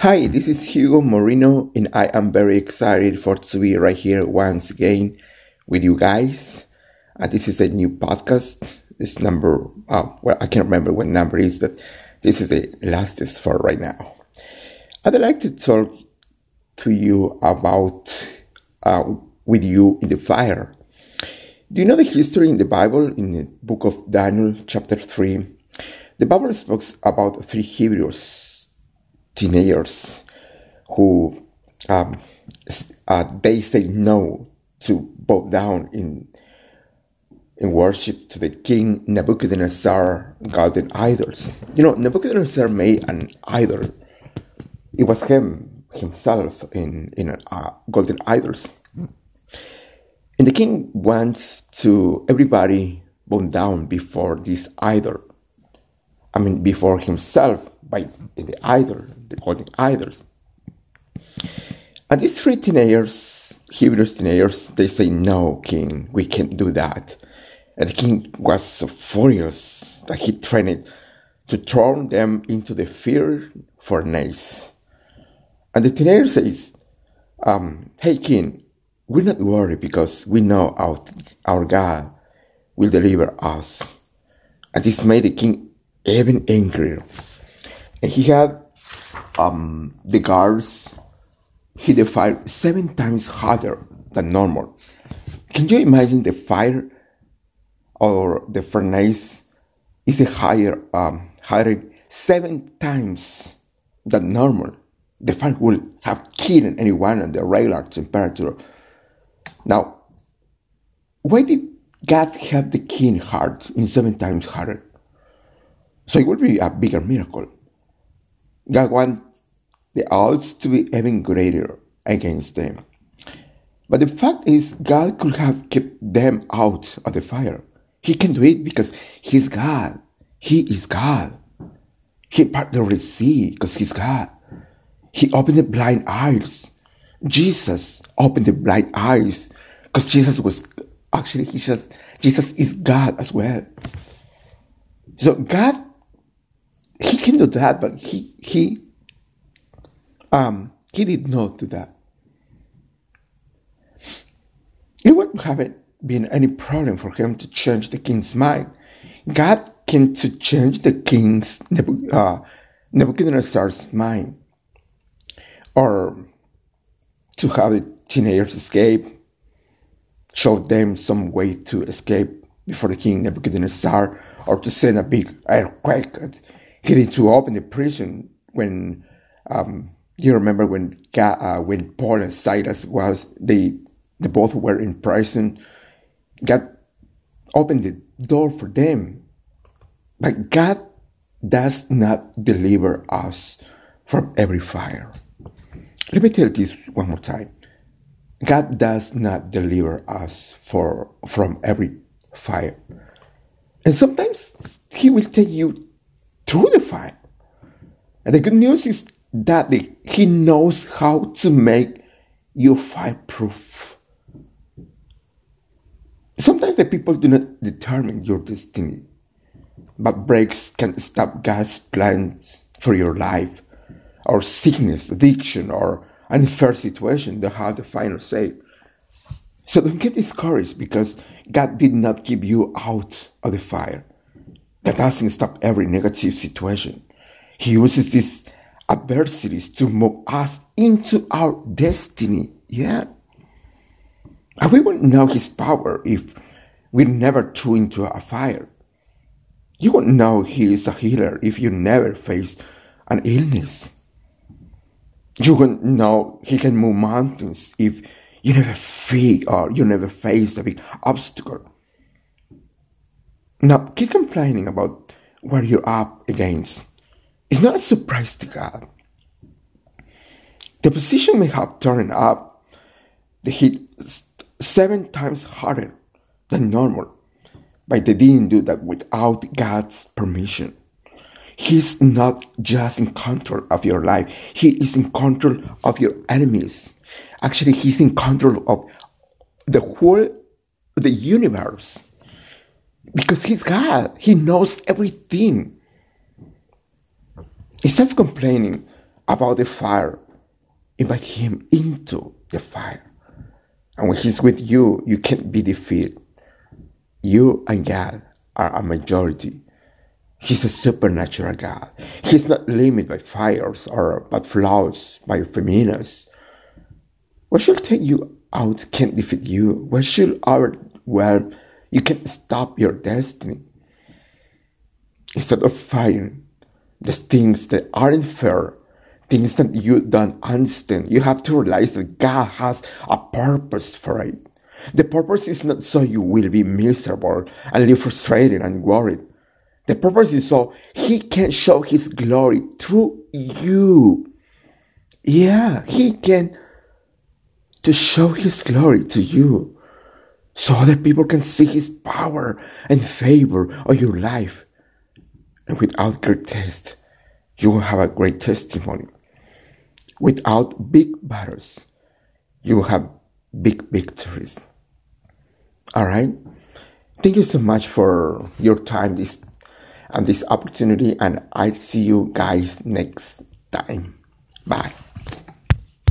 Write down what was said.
Hi, this is Hugo Moreno, and I am very excited for to be right here once again with you guys. Uh, this is a new podcast. This number, uh, well, I can't remember what number is, but this is the lastest for right now. I'd like to talk to you about uh, with you in the fire. Do you know the history in the Bible in the book of Daniel, chapter 3? The Bible speaks about three Hebrews teenagers who um, uh, they say no to bow down in in worship to the king Nebuchadnezzar golden idols. You know, Nebuchadnezzar made an idol. It was him himself in in uh, golden idols. And the king wants to everybody bow down before this idol. I mean, before himself by the idol, the golden idols. And these three teenagers, Hebrew teenagers, they say, No, king, we can't do that. And the king was so furious that he threatened to throw them into the fire furnace. And the teenager says, um, Hey, king, we're not worried because we know our, our God will deliver us. And this made the king even angrier. And he had um, the guards hit the fire seven times harder than normal. Can you imagine the fire or the furnace is a higher, um, higher seven times than normal? The fire will have killed anyone at the regular temperature. Now, why did God have the king heart in seven times harder? So it would be a bigger miracle. God wants the odds to be even greater against them. But the fact is, God could have kept them out of the fire. He can do it because He's God. He is God. He parted the Red Sea because He's God. He opened the blind eyes. Jesus opened the blind eyes because Jesus was actually he just Jesus is God as well. So God he can do that, but he he um he did not do that. It wouldn't have been any problem for him to change the king's mind. God can to change the king's uh, Nebuchadnezzar's mind, or to have the teenagers escape, show them some way to escape before the king Nebuchadnezzar, or to send a big earthquake he to open the prison when um, you remember when uh, when Paul and Silas was they they both were in prison. God opened the door for them, but God does not deliver us from every fire. Let me tell this one more time. God does not deliver us for from every fire. And sometimes he will take you through the fire. And the good news is that the, he knows how to make you fireproof. Sometimes the people do not determine your destiny, but breaks can stop God's plans for your life, or sickness, addiction, or unfair situation that have the final say. So don't get discouraged because God did not keep you out of the fire. That doesn't stop every negative situation. He uses these adversities to move us into our destiny. Yeah. And we won't know his power if we never threw into a fire. You won't know he is a healer if you never faced an illness. You won't know he can move mountains if you never feel or you never faced a big obstacle. Now, keep complaining about what you're up against. It's not a surprise to God. The position may have turned up the heat seven times harder than normal, but they didn't do that without God's permission. He's not just in control of your life, He is in control of your enemies. Actually, He's in control of the whole the universe because he's God. He knows everything. Instead of complaining about the fire, invite him into the fire. And when he's with you, you can't be defeated. You and God are a majority. He's a supernatural God. He's not limited by fires or by flaws, by femininas. What should take you out can't defeat you. What should our well, you can stop your destiny. Instead of fighting the things that aren't fair, things that you don't understand, you have to realize that God has a purpose for it. The purpose is not so you will be miserable and live frustrated and worried. The purpose is so He can show His glory through you. Yeah, He can to show His glory to you so other people can see His power and favor on your life. And without great test, you will have a great testimony. Without big battles, you will have big victories. All right. Thank you so much for your time this and this opportunity and I'll see you guys next time. Bye.